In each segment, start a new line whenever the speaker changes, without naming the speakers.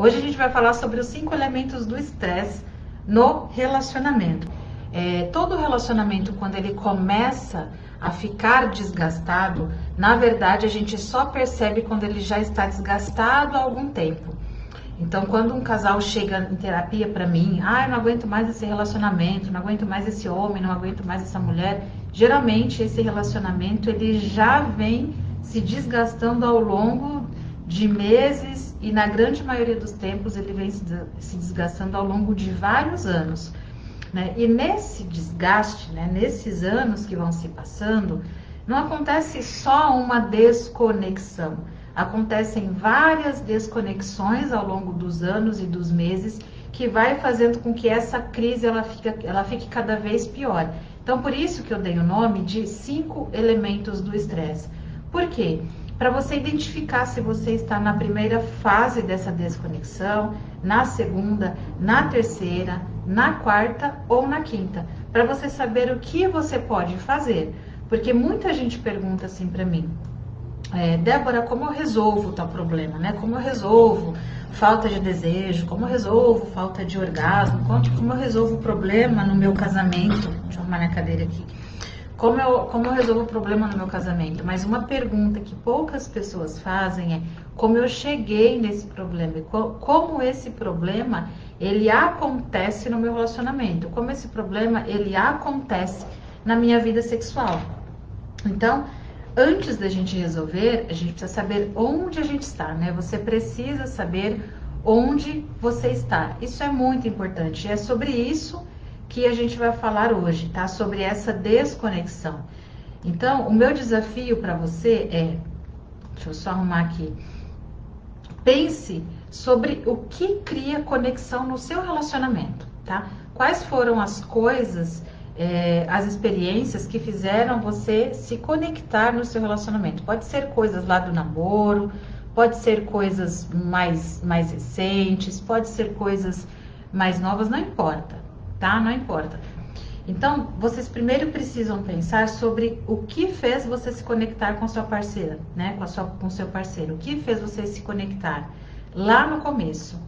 Hoje a gente vai falar sobre os cinco elementos do estresse no relacionamento. É, todo relacionamento, quando ele começa a ficar desgastado, na verdade a gente só percebe quando ele já está desgastado há algum tempo. Então, quando um casal chega em terapia para mim, ah, eu não aguento mais esse relacionamento, não aguento mais esse homem, não aguento mais essa mulher, geralmente esse relacionamento ele já vem se desgastando ao longo de meses e na grande maioria dos tempos ele vem se desgastando ao longo de vários anos. Né? E nesse desgaste, né, nesses anos que vão se passando, não acontece só uma desconexão, acontecem várias desconexões ao longo dos anos e dos meses que vai fazendo com que essa crise ela, fica, ela fique cada vez pior. Então, por isso que eu dei o nome de cinco elementos do estresse. Por quê? Para você identificar se você está na primeira fase dessa desconexão, na segunda, na terceira, na quarta ou na quinta, para você saber o que você pode fazer. Porque muita gente pergunta assim para mim, é, Débora, como eu resolvo tal problema, né? Como eu resolvo falta de desejo, como eu resolvo falta de orgasmo, como, eu resolvo o problema no meu casamento. Deixa eu arrumar minha cadeira aqui. Como eu, como eu resolvo o problema no meu casamento? Mas uma pergunta que poucas pessoas fazem é como eu cheguei nesse problema, como esse problema ele acontece no meu relacionamento, como esse problema ele acontece na minha vida sexual. Então, antes da gente resolver, a gente precisa saber onde a gente está, né? Você precisa saber onde você está. Isso é muito importante. É sobre isso que a gente vai falar hoje, tá? Sobre essa desconexão. Então, o meu desafio para você é, deixa eu só arrumar aqui. Pense sobre o que cria conexão no seu relacionamento, tá? Quais foram as coisas, é, as experiências que fizeram você se conectar no seu relacionamento? Pode ser coisas lá do namoro, pode ser coisas mais, mais recentes, pode ser coisas mais novas, não importa, tá? Não importa. Então, vocês primeiro precisam pensar sobre o que fez você se conectar com sua parceira, né? Com, a sua, com seu parceiro. O que fez você se conectar lá no começo?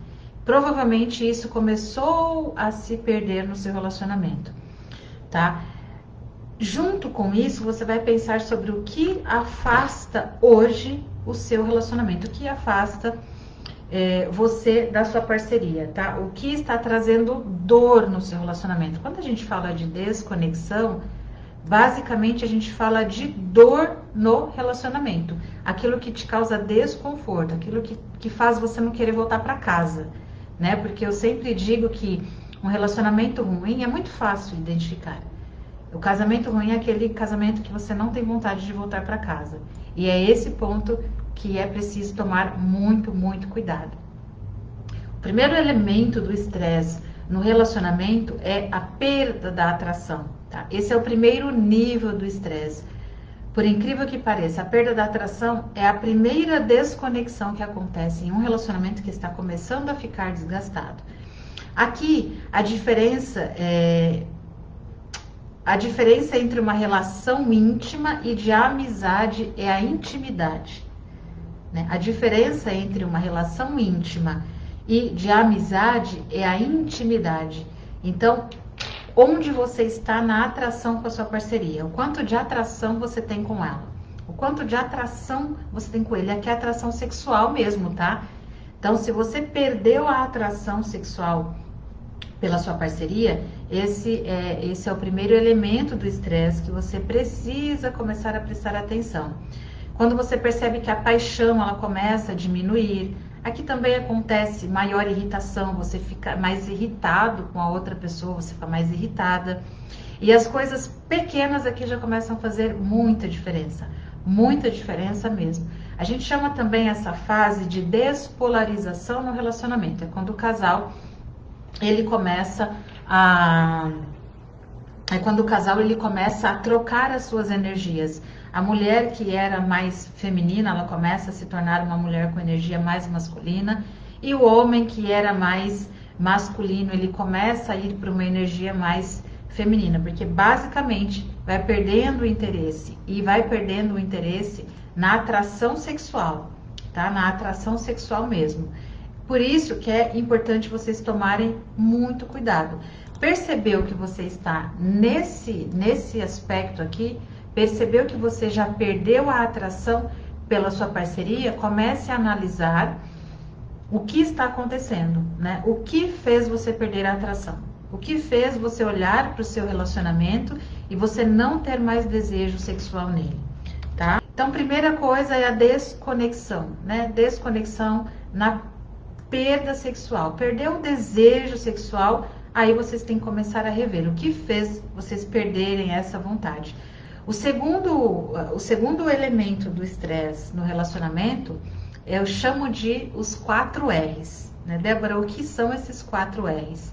Provavelmente isso começou a se perder no seu relacionamento, tá? Junto com isso, você vai pensar sobre o que afasta hoje o seu relacionamento, o que afasta é, você da sua parceria, tá? O que está trazendo dor no seu relacionamento. Quando a gente fala de desconexão, basicamente a gente fala de dor no relacionamento. Aquilo que te causa desconforto, aquilo que, que faz você não querer voltar para casa, né? Porque eu sempre digo que um relacionamento ruim é muito fácil identificar. O casamento ruim é aquele casamento que você não tem vontade de voltar para casa. E é esse ponto que é preciso tomar muito, muito cuidado. O primeiro elemento do estresse no relacionamento é a perda da atração. Tá? Esse é o primeiro nível do estresse. Por incrível que pareça, a perda da atração é a primeira desconexão que acontece em um relacionamento que está começando a ficar desgastado. Aqui, a diferença é a diferença entre uma relação íntima e de amizade é a intimidade. Né? A diferença entre uma relação íntima e de amizade é a intimidade. Então, onde você está na atração com a sua parceria? O quanto de atração você tem com ela? O quanto de atração você tem com ele? Aqui é atração sexual mesmo, tá? Então, se você perdeu a atração sexual pela sua parceria, esse é, esse é o primeiro elemento do estresse que você precisa começar a prestar atenção. Quando você percebe que a paixão ela começa a diminuir, aqui também acontece maior irritação, você fica mais irritado com a outra pessoa, você fica mais irritada. E as coisas pequenas aqui já começam a fazer muita diferença, muita diferença mesmo. A gente chama também essa fase de despolarização no relacionamento, é quando o casal ele começa a é quando o casal ele começa a trocar as suas energias. A mulher que era mais feminina, ela começa a se tornar uma mulher com energia mais masculina, e o homem que era mais masculino, ele começa a ir para uma energia mais feminina, porque basicamente vai perdendo o interesse e vai perdendo o interesse na atração sexual, tá? Na atração sexual mesmo. Por isso que é importante vocês tomarem muito cuidado. Percebeu que você está nesse, nesse aspecto aqui? Percebeu que você já perdeu a atração pela sua parceria? Comece a analisar o que está acontecendo, né? O que fez você perder a atração? O que fez você olhar para o seu relacionamento e você não ter mais desejo sexual nele, tá? Então, primeira coisa é a desconexão, né? Desconexão na perda sexual. Perdeu o desejo sexual, aí vocês têm que começar a rever o que fez vocês perderem essa vontade. O segundo, o segundo elemento do estresse no relacionamento eu chamo de os quatro R's. Né? Débora, o que são esses quatro R's?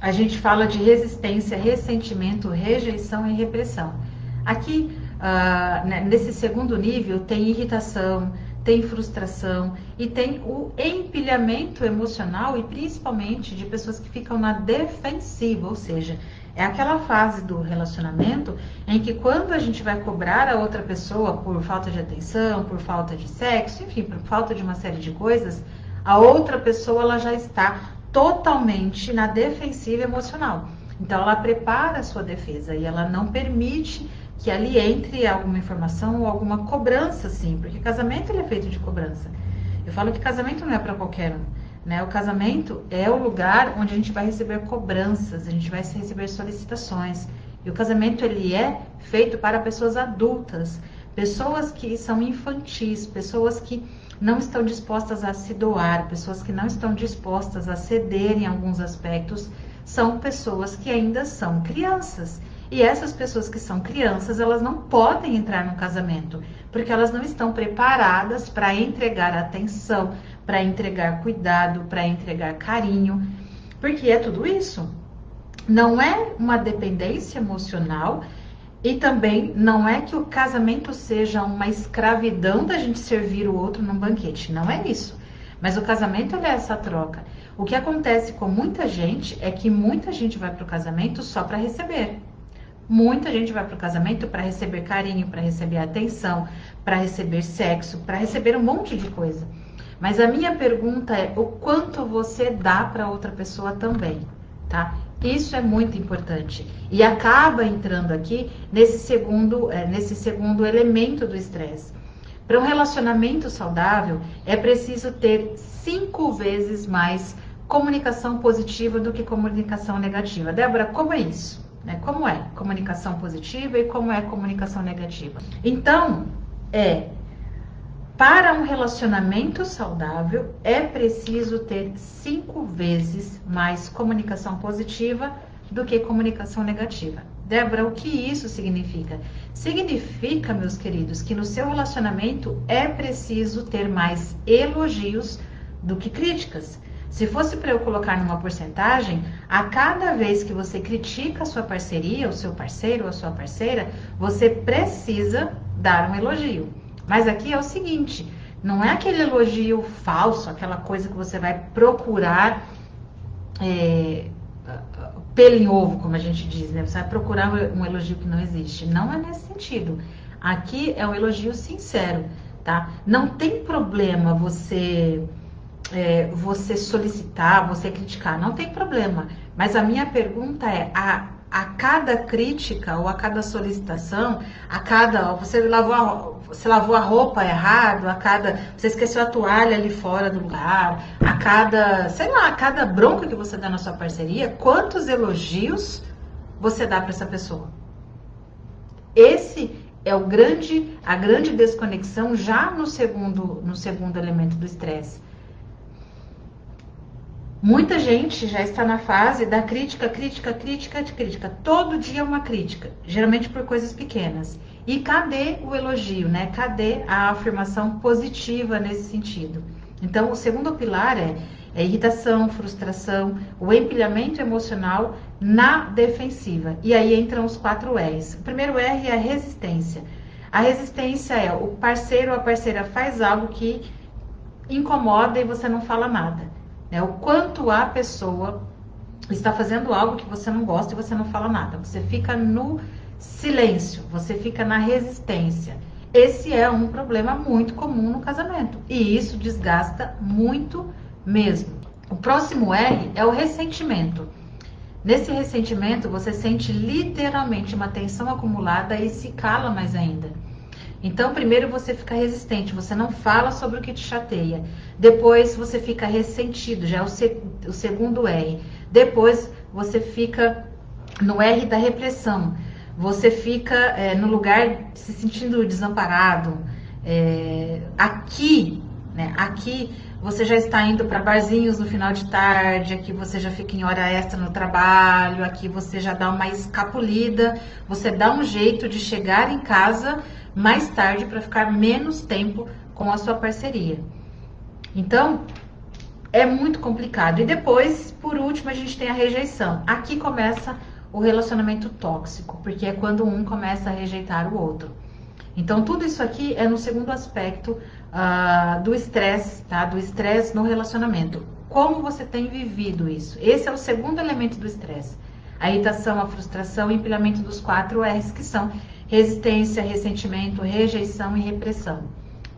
A gente fala de resistência, ressentimento, rejeição e repressão. Aqui, ah, né, nesse segundo nível, tem irritação, tem frustração e tem o empilhamento emocional e principalmente de pessoas que ficam na defensiva, ou seja, é aquela fase do relacionamento em que quando a gente vai cobrar a outra pessoa por falta de atenção, por falta de sexo, enfim, por falta de uma série de coisas, a outra pessoa ela já está totalmente na defensiva emocional. Então ela prepara a sua defesa e ela não permite que ali entre alguma informação ou alguma cobrança, sim, porque casamento ele é feito de cobrança. Eu falo que casamento não é para qualquer um. Né? O casamento é o lugar onde a gente vai receber cobranças, a gente vai receber solicitações. E o casamento ele é feito para pessoas adultas, pessoas que são infantis, pessoas que não estão dispostas a se doar, pessoas que não estão dispostas a ceder em alguns aspectos, são pessoas que ainda são crianças. E essas pessoas que são crianças, elas não podem entrar no casamento, porque elas não estão preparadas para entregar atenção, para entregar cuidado, para entregar carinho, porque é tudo isso. Não é uma dependência emocional e também não é que o casamento seja uma escravidão da gente servir o outro num banquete, não é isso. Mas o casamento é essa troca. O que acontece com muita gente é que muita gente vai para o casamento só para receber. Muita gente vai para o casamento para receber carinho, para receber atenção, para receber sexo, para receber um monte de coisa. Mas a minha pergunta é o quanto você dá para outra pessoa também, tá? Isso é muito importante e acaba entrando aqui nesse segundo, é, nesse segundo elemento do estresse. Para um relacionamento saudável é preciso ter cinco vezes mais comunicação positiva do que comunicação negativa. Débora, como é isso? Né? Como é comunicação positiva e como é comunicação negativa? Então, é para um relacionamento saudável, é preciso ter cinco vezes mais comunicação positiva do que comunicação negativa. Débora, o que isso significa? Significa, meus queridos, que no seu relacionamento é preciso ter mais elogios do que críticas. Se fosse para eu colocar numa porcentagem, a cada vez que você critica a sua parceria, o seu parceiro ou a sua parceira, você precisa dar um elogio. Mas aqui é o seguinte: não é aquele elogio falso, aquela coisa que você vai procurar é, pelo em ovo, como a gente diz, né? Você vai procurar um elogio que não existe. Não é nesse sentido. Aqui é um elogio sincero, tá? Não tem problema você é, você solicitar, você criticar, não tem problema. Mas a minha pergunta é: a, a cada crítica ou a cada solicitação, a cada você lavou a, você lavou a roupa errado, a cada você esqueceu a toalha ali fora do lugar, a cada, sei lá, a cada bronca que você dá na sua parceria, quantos elogios você dá para essa pessoa? Esse é o grande a grande desconexão já no segundo no segundo elemento do estresse Muita gente já está na fase da crítica, crítica, crítica, crítica. Todo dia uma crítica, geralmente por coisas pequenas. E cadê o elogio, né? Cadê a afirmação positiva nesse sentido? Então, o segundo pilar é, é irritação, frustração, o empilhamento emocional na defensiva. E aí entram os quatro R's. O primeiro R é a resistência. A resistência é o parceiro ou a parceira faz algo que incomoda e você não fala nada. Né? O quanto a pessoa está fazendo algo que você não gosta e você não fala nada. Você fica no silêncio, você fica na resistência. esse é um problema muito comum no casamento e isso desgasta muito mesmo. O próximo R é o ressentimento. Nesse ressentimento, você sente literalmente uma tensão acumulada e se cala mais ainda. Então, primeiro você fica resistente, você não fala sobre o que te chateia. Depois você fica ressentido, já é o, se, o segundo R. Depois você fica no R da repressão. Você fica é, no lugar se sentindo desamparado. É, aqui, né? Aqui você já está indo para barzinhos no final de tarde, aqui você já fica em hora extra no trabalho, aqui você já dá uma escapulida, você dá um jeito de chegar em casa mais tarde para ficar menos tempo com a sua parceria. Então, é muito complicado. E depois, por último, a gente tem a rejeição. Aqui começa o relacionamento tóxico, porque é quando um começa a rejeitar o outro. Então, tudo isso aqui é no segundo aspecto uh, do estresse, tá? Do estresse no relacionamento. Como você tem vivido isso? Esse é o segundo elemento do estresse. A irritação, a frustração e empilhamento dos quatro R's, que são resistência, ressentimento, rejeição e repressão,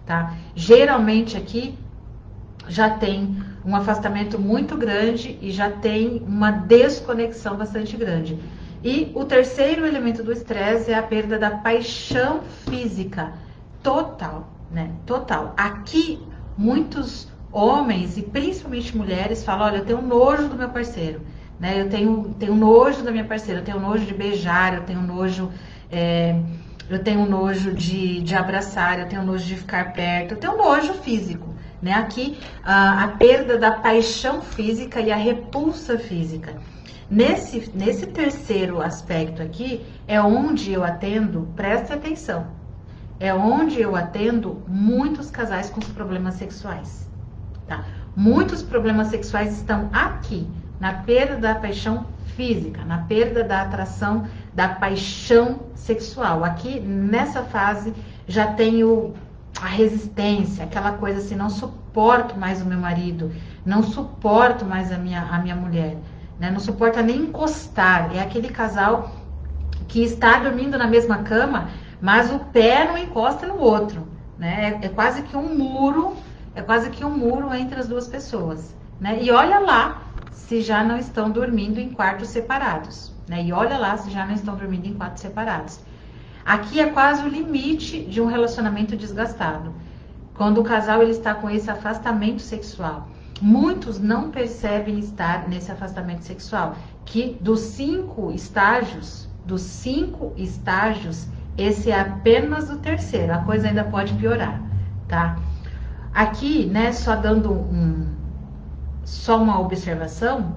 tá? Geralmente aqui já tem um afastamento muito grande e já tem uma desconexão bastante grande. E o terceiro elemento do estresse é a perda da paixão física total, né? Total. Aqui muitos homens e principalmente mulheres falam: olha, eu tenho nojo do meu parceiro, né? Eu tenho, tenho nojo da minha parceira, eu tenho nojo de beijar, eu tenho nojo é, eu tenho nojo de, de abraçar, eu tenho nojo de ficar perto, eu tenho nojo físico. Né? Aqui, a, a perda da paixão física e a repulsa física. Nesse, nesse terceiro aspecto aqui, é onde eu atendo, preste atenção, é onde eu atendo muitos casais com problemas sexuais. Tá? Muitos problemas sexuais estão aqui, na perda da paixão física, na perda da atração da paixão sexual. Aqui nessa fase já tenho a resistência, aquela coisa assim, não suporto mais o meu marido, não suporto mais a minha, a minha mulher, né? não suporta nem encostar. É aquele casal que está dormindo na mesma cama, mas o pé não encosta no outro, né? É, é quase que um muro, é quase que um muro entre as duas pessoas, né? E olha lá se já não estão dormindo em quartos separados, né? E olha lá se já não estão dormindo em quartos separados. Aqui é quase o limite de um relacionamento desgastado. Quando o casal ele está com esse afastamento sexual. Muitos não percebem estar nesse afastamento sexual, que dos cinco estágios, dos cinco estágios, esse é apenas o terceiro. A coisa ainda pode piorar, tá? Aqui, né, só dando um, só uma observação,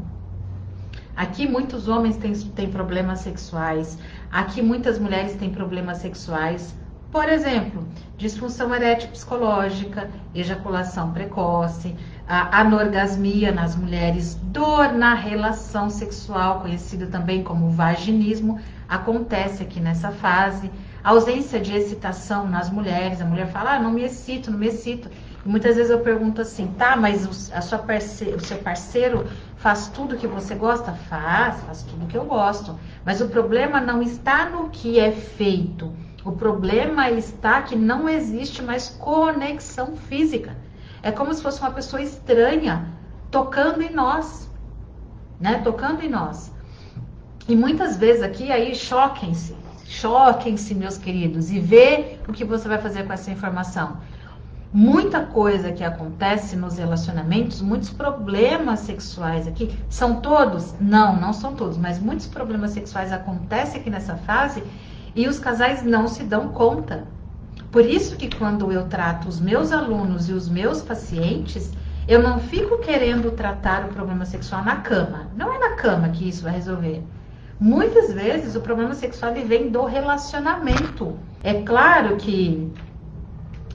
aqui muitos homens têm, têm problemas sexuais, aqui muitas mulheres têm problemas sexuais, por exemplo, disfunção erétil psicológica, ejaculação precoce, anorgasmia nas mulheres, dor na relação sexual, conhecido também como vaginismo, acontece aqui nessa fase, ausência de excitação nas mulheres, a mulher fala, ah, não me excito, não me excito. Muitas vezes eu pergunto assim, tá, mas o, a sua parceiro, o seu parceiro faz tudo que você gosta? Faz, faz tudo que eu gosto. Mas o problema não está no que é feito. O problema está que não existe mais conexão física. É como se fosse uma pessoa estranha tocando em nós, né? Tocando em nós. E muitas vezes aqui aí choquem-se, choquem-se, meus queridos, e vê o que você vai fazer com essa informação muita coisa que acontece nos relacionamentos, muitos problemas sexuais aqui, são todos? Não, não são todos, mas muitos problemas sexuais acontecem aqui nessa fase e os casais não se dão conta. Por isso que quando eu trato os meus alunos e os meus pacientes, eu não fico querendo tratar o problema sexual na cama. Não é na cama que isso vai resolver. Muitas vezes o problema sexual vem do relacionamento. É claro que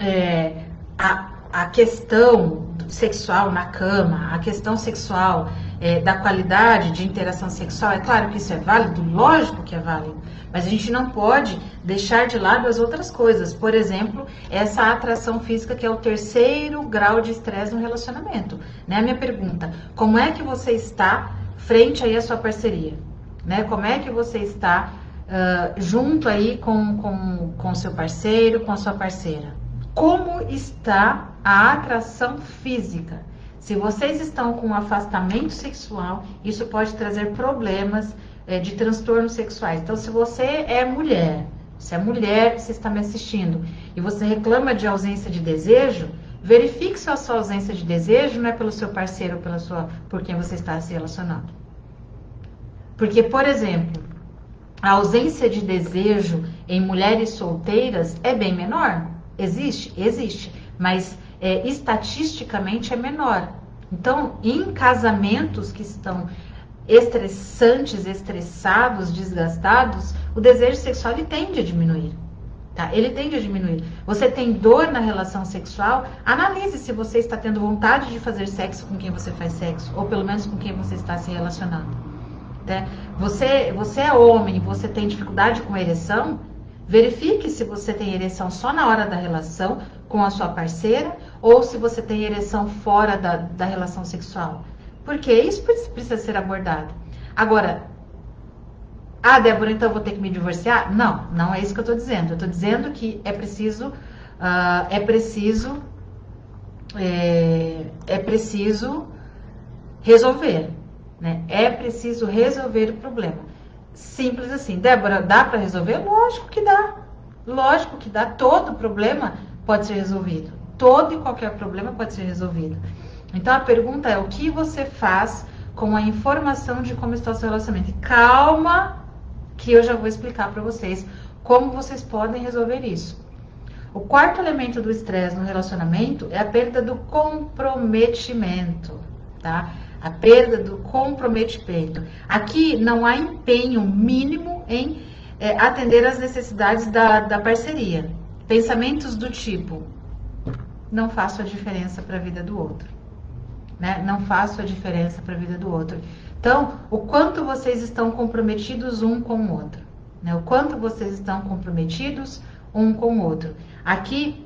é, a, a questão sexual na cama, a questão sexual é, da qualidade de interação sexual, é claro que isso é válido, lógico que é válido, mas a gente não pode deixar de lado as outras coisas. Por exemplo, essa atração física que é o terceiro grau de estresse no relacionamento. Né? A minha pergunta, como é que você está frente aí à sua parceria? Né? Como é que você está uh, junto aí com, com, com seu parceiro, com a sua parceira. Como está a atração física? Se vocês estão com um afastamento sexual, isso pode trazer problemas é, de transtornos sexuais. Então, se você é mulher, se é mulher, você está me assistindo e você reclama de ausência de desejo, verifique se a sua ausência de desejo não é pelo seu parceiro ou pela sua, por quem você está se relacionando. Porque, por exemplo, a ausência de desejo em mulheres solteiras é bem menor. Existe? Existe. Mas é, estatisticamente é menor. Então, em casamentos que estão estressantes, estressados, desgastados, o desejo sexual ele tende a diminuir. Tá? Ele tende a diminuir. Você tem dor na relação sexual? Analise se você está tendo vontade de fazer sexo com quem você faz sexo, ou pelo menos com quem você está se relacionando. Né? Você, você é homem, você tem dificuldade com ereção? Verifique se você tem ereção só na hora da relação com a sua parceira ou se você tem ereção fora da, da relação sexual. Porque isso precisa ser abordado. Agora, ah, Débora, então vou ter que me divorciar? Não, não é isso que eu estou dizendo. Eu estou dizendo que é preciso, uh, é preciso, é, é preciso resolver. Né? É preciso resolver o problema. Simples assim. Débora, dá para resolver? Lógico que dá. Lógico que dá. Todo problema pode ser resolvido. Todo e qualquer problema pode ser resolvido. Então a pergunta é: o que você faz com a informação de como está o seu relacionamento? Calma, que eu já vou explicar para vocês como vocês podem resolver isso. O quarto elemento do estresse no relacionamento é a perda do comprometimento, tá? A perda do comprometimento. Aqui não há empenho mínimo em é, atender às necessidades da, da parceria. Pensamentos do tipo: não faço a diferença para a vida do outro né? Não faço a diferença para a vida do outro. Então, o quanto vocês estão comprometidos um com o outro, né? O quanto vocês estão comprometidos um com o outro. Aqui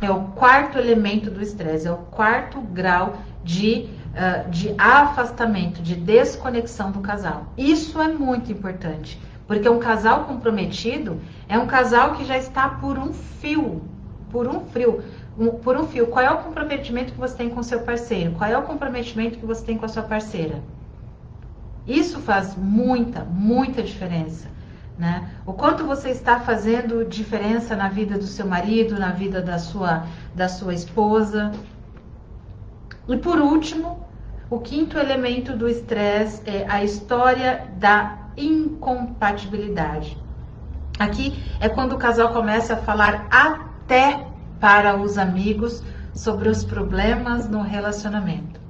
é o quarto elemento do estresse, é o quarto grau de, uh, de afastamento, de desconexão do casal. Isso é muito importante, porque um casal comprometido é um casal que já está por um fio, por um fio um, por um fio. Qual é o comprometimento que você tem com seu parceiro? Qual é o comprometimento que você tem com a sua parceira? Isso faz muita, muita diferença. Né? O quanto você está fazendo diferença na vida do seu marido, na vida da sua, da sua esposa. E por último, o quinto elemento do estresse é a história da incompatibilidade. Aqui é quando o casal começa a falar até para os amigos sobre os problemas no relacionamento.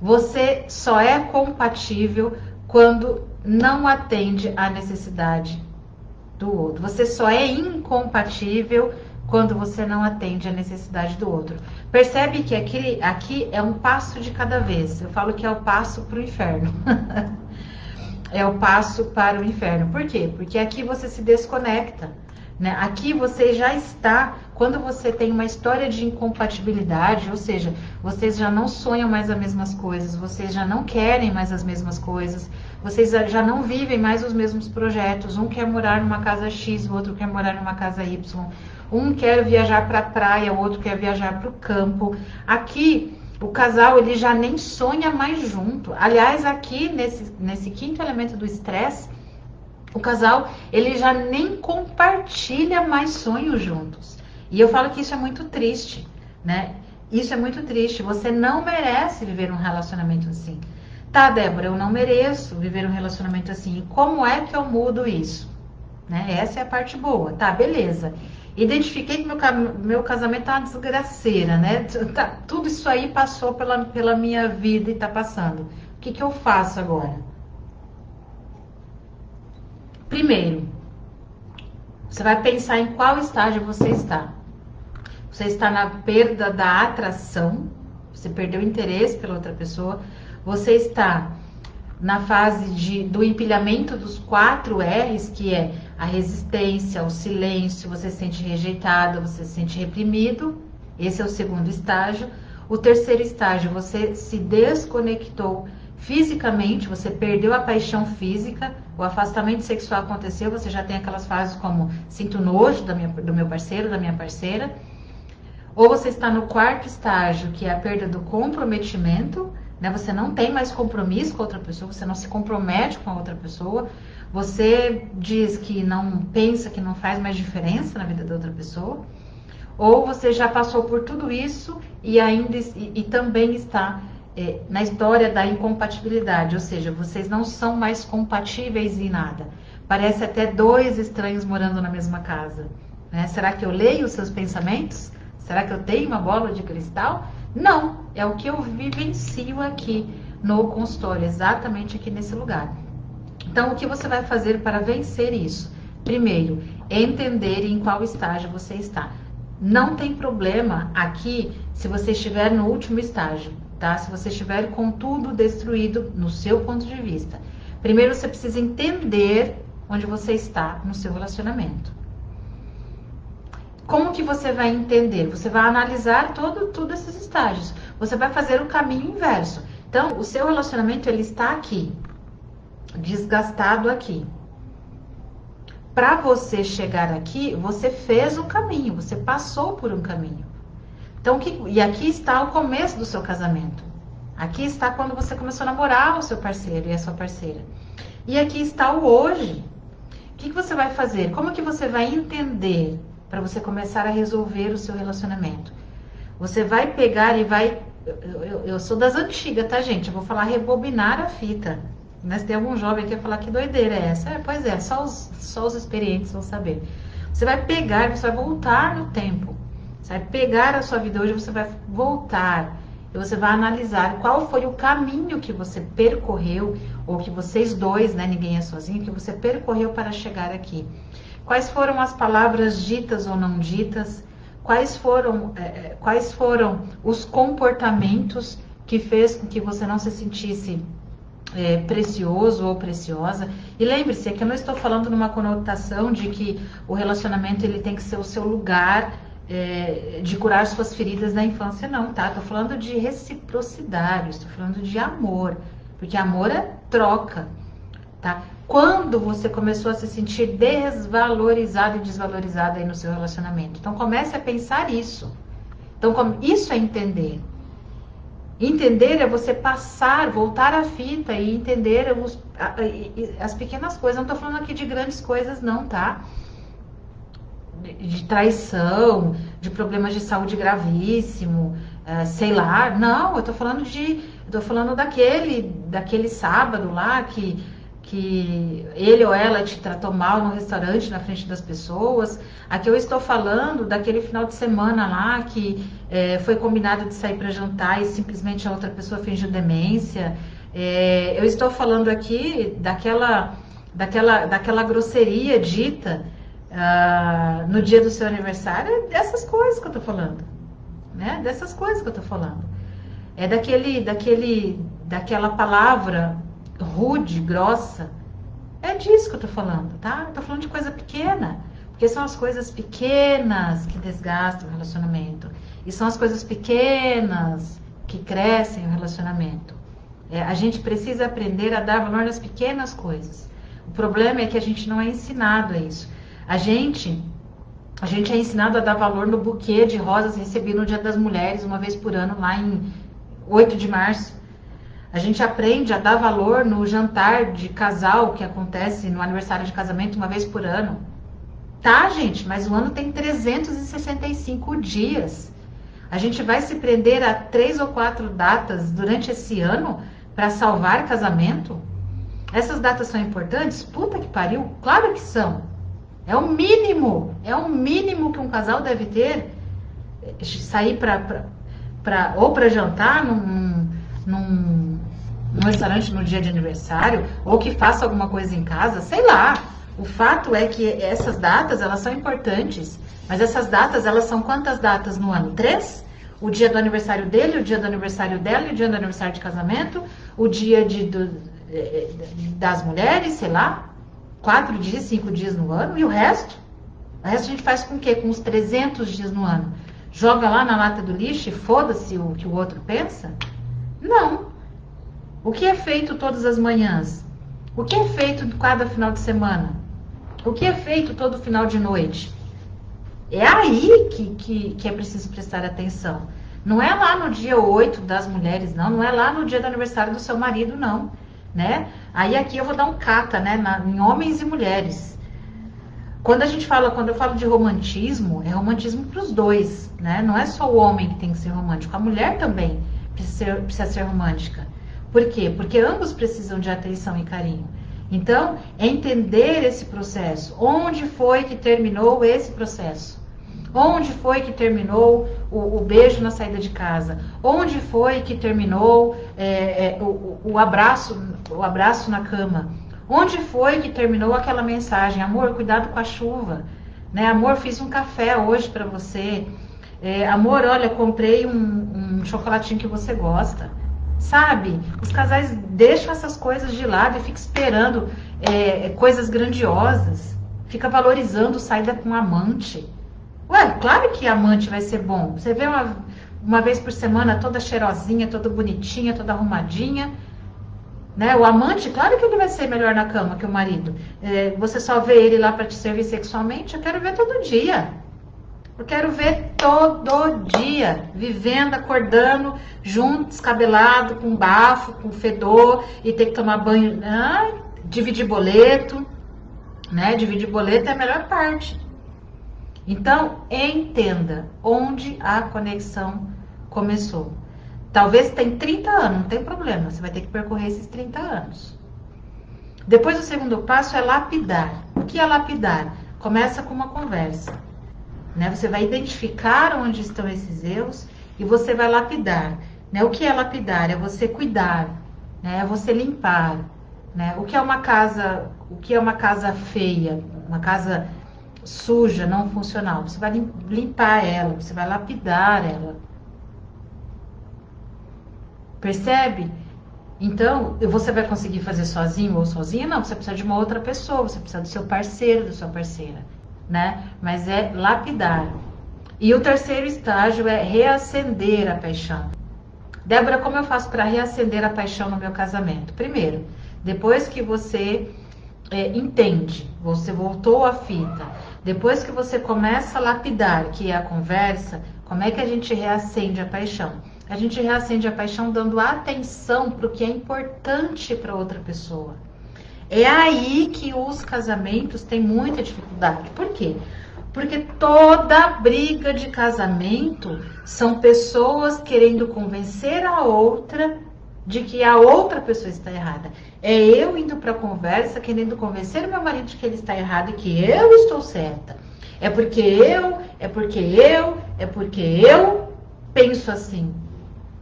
Você só é compatível quando não atende à necessidade do outro. Você só é incompatível quando você não atende à necessidade do outro. Percebe que aqui, aqui é um passo de cada vez. Eu falo que é o passo para o inferno. é o passo para o inferno. Por quê? Porque aqui você se desconecta né? Aqui você já está, quando você tem uma história de incompatibilidade, ou seja, vocês já não sonham mais as mesmas coisas, vocês já não querem mais as mesmas coisas, vocês já não vivem mais os mesmos projetos. Um quer morar numa casa X, o outro quer morar numa casa Y. Um quer viajar para a praia, o outro quer viajar para o campo. Aqui o casal ele já nem sonha mais junto. Aliás, aqui nesse, nesse quinto elemento do estresse, o casal ele já nem compartilha mais sonhos juntos. E eu falo que isso é muito triste, né? Isso é muito triste. Você não merece viver um relacionamento assim. Tá, Débora, eu não mereço viver um relacionamento assim. E como é que eu mudo isso? Né? Essa é a parte boa. Tá, beleza. Identifiquei que meu, meu casamento tá uma desgraceira, né? Tá, tudo isso aí passou pela, pela minha vida e tá passando. O que, que eu faço agora? Primeiro, você vai pensar em qual estágio você está. Você está na perda da atração, você perdeu interesse pela outra pessoa, você está na fase de, do empilhamento dos quatro R's, que é a resistência, o silêncio, você se sente rejeitado, você se sente reprimido. Esse é o segundo estágio. O terceiro estágio, você se desconectou fisicamente, você perdeu a paixão física, o afastamento sexual aconteceu, você já tem aquelas fases como sinto nojo minha, do meu parceiro, da minha parceira. Ou você está no quarto estágio, que é a perda do comprometimento, né? Você não tem mais compromisso com outra pessoa, você não se compromete com a outra pessoa, você diz que não pensa que não faz mais diferença na vida da outra pessoa, ou você já passou por tudo isso e ainda e, e também está é, na história da incompatibilidade, ou seja, vocês não são mais compatíveis em nada. Parece até dois estranhos morando na mesma casa. Né? Será que eu leio os seus pensamentos? Será que eu tenho uma bola de cristal? Não, é o que eu vivencio aqui no consultório, exatamente aqui nesse lugar. Então, o que você vai fazer para vencer isso? Primeiro, entender em qual estágio você está. Não tem problema aqui se você estiver no último estágio, tá? Se você estiver com tudo destruído no seu ponto de vista. Primeiro, você precisa entender onde você está no seu relacionamento. Como que você vai entender? Você vai analisar todo, todos esses estágios. Você vai fazer o caminho inverso. Então, o seu relacionamento ele está aqui, desgastado aqui. Para você chegar aqui, você fez um caminho, você passou por um caminho. Então, que, e aqui está o começo do seu casamento. Aqui está quando você começou a namorar o seu parceiro e a sua parceira. E aqui está o hoje. O que, que você vai fazer? Como que você vai entender para você começar a resolver o seu relacionamento. Você vai pegar e vai. Eu, eu, eu, sou das antigas, tá, gente? Eu vou falar rebobinar a fita. Mas tem algum jovem que vai falar que doideira é essa? É, pois é, só os, só os experientes vão saber. Você vai pegar, você vai voltar no tempo. Vai pegar a sua vida hoje, você vai voltar. E você vai analisar qual foi o caminho que você percorreu, ou que vocês dois, né? Ninguém é sozinho, que você percorreu para chegar aqui. Quais foram as palavras ditas ou não ditas? Quais foram, é, é, quais foram os comportamentos que fez com que você não se sentisse é, precioso ou preciosa. E lembre-se, que eu não estou falando numa conotação de que o relacionamento ele tem que ser o seu lugar é, de curar suas feridas da infância, não, tá? Estou falando de reciprocidade, estou falando de amor, porque amor é troca, tá? quando você começou a se sentir desvalorizado e desvalorizada aí no seu relacionamento. Então comece a pensar isso. Então isso é entender. Entender é você passar, voltar a fita e entender os, as pequenas coisas. Não estou falando aqui de grandes coisas, não, tá? De, traição, de problemas de saúde gravíssimo, uh, sei lá. Não, eu estou falando de. Tô falando daquele, daquele sábado lá que que ele ou ela te tratou mal no restaurante na frente das pessoas. Aqui eu estou falando daquele final de semana lá que é, foi combinado de sair para jantar e simplesmente a outra pessoa fingiu demência. É, eu estou falando aqui daquela, daquela, daquela grosseria dita uh, no dia do seu aniversário, é dessas coisas que eu estou falando, né? Dessas coisas que eu estou falando. É daquele, daquele, daquela palavra rude, grossa. É disso que eu tô falando, tá? Eu tô falando de coisa pequena. Porque são as coisas pequenas que desgastam o relacionamento. E são as coisas pequenas que crescem o relacionamento. É, a gente precisa aprender a dar valor nas pequenas coisas. O problema é que a gente não é ensinado a isso. A gente, a gente é ensinado a dar valor no buquê de rosas recebido no Dia das Mulheres, uma vez por ano, lá em 8 de março. A gente aprende a dar valor no jantar de casal que acontece no aniversário de casamento uma vez por ano. Tá, gente, mas o ano tem 365 dias. A gente vai se prender a três ou quatro datas durante esse ano para salvar casamento? Essas datas são importantes? Puta que pariu, claro que são. É o mínimo, é o mínimo que um casal deve ter. Sair para ou para jantar num, num no restaurante no dia de aniversário, ou que faça alguma coisa em casa, sei lá. O fato é que essas datas, elas são importantes. Mas essas datas, elas são quantas datas no ano? Três? O dia do aniversário dele, o dia do aniversário dela, o dia do aniversário de casamento, o dia de, do, eh, das mulheres, sei lá. Quatro dias, cinco dias no ano. E o resto? O resto a gente faz com o quê? Com os 300 dias no ano. Joga lá na lata do lixo e foda-se o que o outro pensa? Não. O que é feito todas as manhãs? O que é feito cada final de semana? O que é feito todo final de noite? É aí que, que, que é preciso prestar atenção. Não é lá no dia 8 das mulheres, não. Não é lá no dia do aniversário do seu marido, não. Né? Aí aqui eu vou dar um cata, né? Na, em homens e mulheres. Quando a gente fala, quando eu falo de romantismo, é romantismo para os dois, né? Não é só o homem que tem que ser romântico, a mulher também precisa ser, precisa ser romântica. Por quê? Porque ambos precisam de atenção e carinho. Então, é entender esse processo. Onde foi que terminou esse processo? Onde foi que terminou o, o beijo na saída de casa? Onde foi que terminou é, é, o, o, abraço, o abraço na cama? Onde foi que terminou aquela mensagem? Amor, cuidado com a chuva. Né? Amor, fiz um café hoje para você. É, amor, olha, comprei um, um chocolatinho que você gosta. Sabe? Os casais deixam essas coisas de lado e ficam esperando é, coisas grandiosas. Fica valorizando saída com amante. Ué, claro que amante vai ser bom. Você vê uma, uma vez por semana toda cheirosinha, toda bonitinha, toda arrumadinha. Né? O amante, claro que ele vai ser melhor na cama que o marido. É, você só vê ele lá para te servir sexualmente, eu quero ver todo dia. Eu quero ver todo dia, vivendo, acordando, junto, descabelado, com bafo, com fedor, e ter que tomar banho. Ah, dividir boleto, né? Dividir boleto é a melhor parte. Então, entenda onde a conexão começou. Talvez tem 30 anos, não tem problema, você vai ter que percorrer esses 30 anos. Depois, o segundo passo é lapidar. O que é lapidar? Começa com uma conversa. Né? Você vai identificar onde estão esses erros e você vai lapidar. Né? O que é lapidar? É você cuidar, né? é você limpar. Né? O que é uma casa, o que é uma casa feia, uma casa suja, não funcional? Você vai limpar ela, você vai lapidar ela. Percebe? Então, você vai conseguir fazer sozinho ou sozinha? Não, você precisa de uma outra pessoa, você precisa do seu parceiro, da sua parceira né? Mas é lapidar. E o terceiro estágio é reacender a paixão. Débora, como eu faço para reacender a paixão no meu casamento? Primeiro, depois que você é, entende, você voltou à fita, depois que você começa a lapidar, que é a conversa, como é que a gente reacende a paixão? A gente reacende a paixão dando atenção para o que é importante para outra pessoa. É aí que os casamentos têm muita dificuldade. Por quê? Porque toda briga de casamento são pessoas querendo convencer a outra de que a outra pessoa está errada. É eu indo para a conversa querendo convencer meu marido de que ele está errado e que eu estou certa. É porque eu, é porque eu, é porque eu penso assim.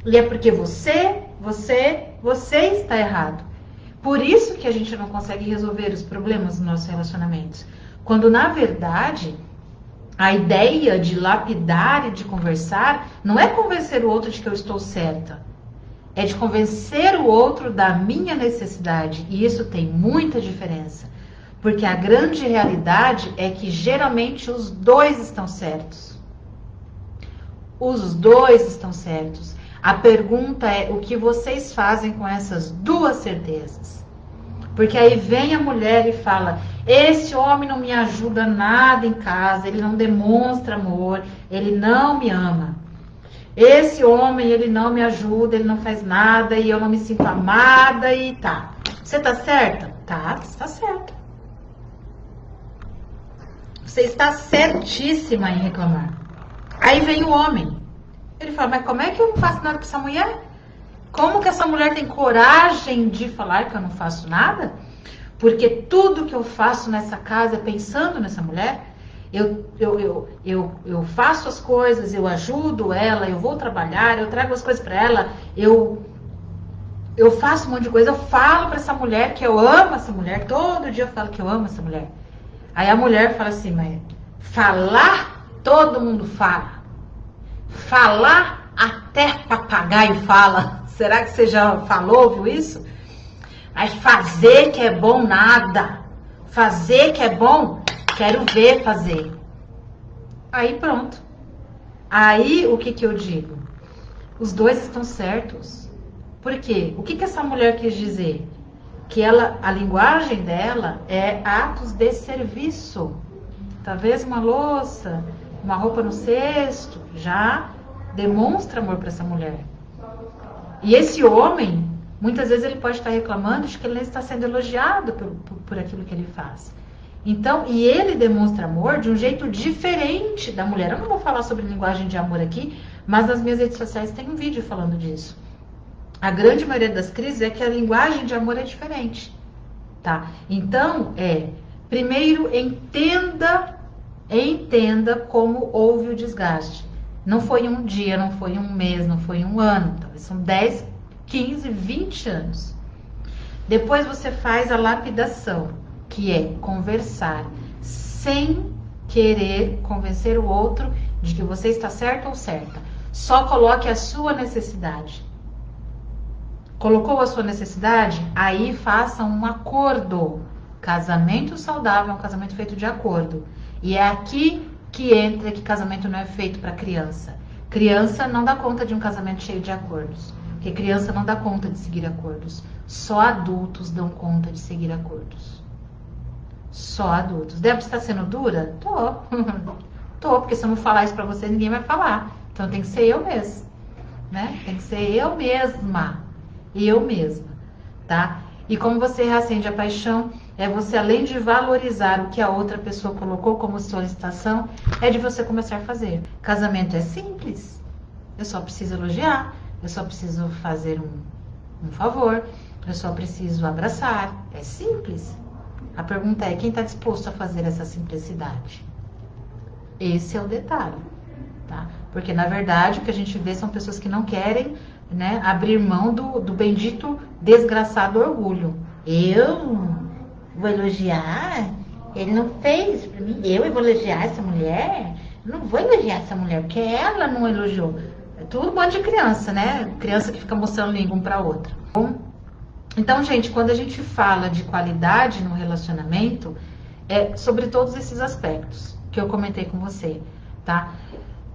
E é porque você, você, você está errado. Por isso que a gente não consegue resolver os problemas nos nossos relacionamentos. Quando, na verdade, a ideia de lapidar e de conversar não é convencer o outro de que eu estou certa. É de convencer o outro da minha necessidade. E isso tem muita diferença. Porque a grande realidade é que geralmente os dois estão certos. Os dois estão certos. A pergunta é o que vocês fazem com essas duas certezas? Porque aí vem a mulher e fala: esse homem não me ajuda nada em casa, ele não demonstra amor, ele não me ama. Esse homem, ele não me ajuda, ele não faz nada e eu não me sinto amada e tá. Você tá certa? Tá, você tá certa. Você está certíssima em reclamar. Aí vem o homem. Ele fala, mas como é que eu não faço nada com essa mulher? Como que essa mulher tem coragem de falar que eu não faço nada? Porque tudo que eu faço nessa casa é pensando nessa mulher. Eu, eu, eu, eu, eu faço as coisas, eu ajudo ela, eu vou trabalhar, eu trago as coisas para ela, eu, eu faço um monte de coisa, eu falo para essa mulher que eu amo essa mulher, todo dia eu falo que eu amo essa mulher. Aí a mulher fala assim, mas falar, todo mundo fala. Falar, até papagaio fala. Será que você já falou, viu isso? Mas fazer que é bom, nada. Fazer que é bom, quero ver fazer. Aí pronto. Aí o que, que eu digo? Os dois estão certos. Por quê? O que, que essa mulher quis dizer? Que ela, a linguagem dela é atos de serviço. Talvez uma louça, uma roupa no cesto, já demonstra amor para essa mulher. E esse homem, muitas vezes ele pode estar reclamando de que ele está sendo elogiado por, por, por aquilo que ele faz. Então, e ele demonstra amor de um jeito diferente da mulher. Eu não vou falar sobre linguagem de amor aqui, mas nas minhas redes sociais tem um vídeo falando disso. A grande maioria das crises é que a linguagem de amor é diferente, tá? Então, é, primeiro entenda, entenda como houve o desgaste. Não foi um dia, não foi um mês, não foi um ano, talvez são 10, 15, 20 anos. Depois você faz a lapidação que é conversar sem querer convencer o outro de que você está certo ou certa. Só coloque a sua necessidade. Colocou a sua necessidade? Aí faça um acordo. Casamento saudável é um casamento feito de acordo. E é aqui que entra que casamento não é feito para criança. Criança não dá conta de um casamento cheio de acordos. Porque criança não dá conta de seguir acordos. Só adultos dão conta de seguir acordos. Só adultos. Débora, está sendo dura? Tô. Tô, porque se eu não falar isso para você, ninguém vai falar. Então tem que ser eu mesma. Né? Tem que ser eu mesma. Eu mesma. Tá? E como você reacende a paixão, é você, além de valorizar o que a outra pessoa colocou como solicitação, é de você começar a fazer. Casamento é simples. Eu só preciso elogiar. Eu só preciso fazer um, um favor. Eu só preciso abraçar. É simples. A pergunta é: quem está disposto a fazer essa simplicidade? Esse é o detalhe, tá? Porque na verdade o que a gente vê são pessoas que não querem né, abrir mão do, do bendito desgraçado orgulho. Eu vou elogiar? Ele não fez para mim. Eu vou elogiar essa mulher? não vou elogiar essa mulher, porque ela não elogiou. É tudo um monte de criança, né? Criança que fica mostrando língua um para outra. Bom, então, gente, quando a gente fala de qualidade no relacionamento, é sobre todos esses aspectos que eu comentei com você, tá?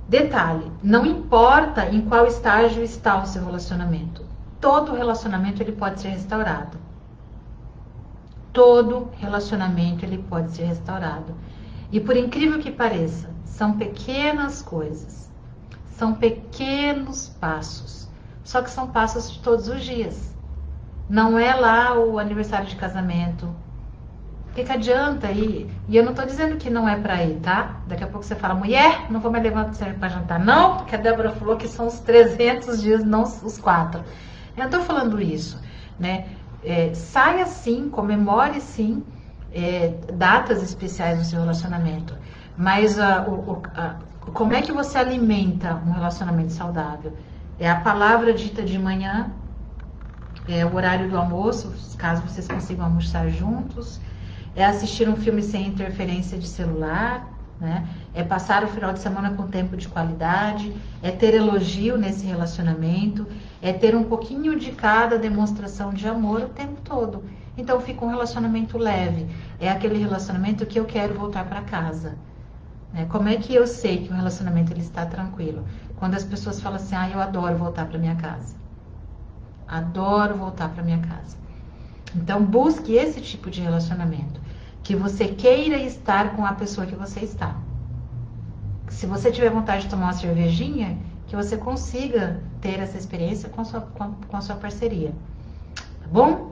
Detalhe, não importa em qual estágio está o seu relacionamento. Todo relacionamento ele pode ser restaurado. Todo relacionamento ele pode ser restaurado. E por incrível que pareça, são pequenas coisas. São pequenos passos. Só que são passos de todos os dias. Não é lá o aniversário de casamento. O que, que adianta ir? E eu não tô dizendo que não é para ir, tá? Daqui a pouco você fala, mulher, não vou me levar para jantar. Não, porque a Débora falou que são os 300 dias, não os quatro. Eu não tô falando isso, né? É, saia sim, comemore sim é, datas especiais no seu relacionamento. Mas uh, o, a, como é que você alimenta um relacionamento saudável? É a palavra dita de manhã é o horário do almoço, caso vocês consigam almoçar juntos, é assistir um filme sem interferência de celular, né? É passar o final de semana com tempo de qualidade, é ter elogio nesse relacionamento, é ter um pouquinho de cada demonstração de amor o tempo todo. Então fica um relacionamento leve. É aquele relacionamento que eu quero voltar para casa. Né? Como é que eu sei que o relacionamento ele está tranquilo? Quando as pessoas falam assim, ah, eu adoro voltar para minha casa. Adoro voltar para minha casa. Então busque esse tipo de relacionamento, que você queira estar com a pessoa que você está. Se você tiver vontade de tomar uma cervejinha, que você consiga ter essa experiência com a sua, com a, com a sua parceria. Tá bom?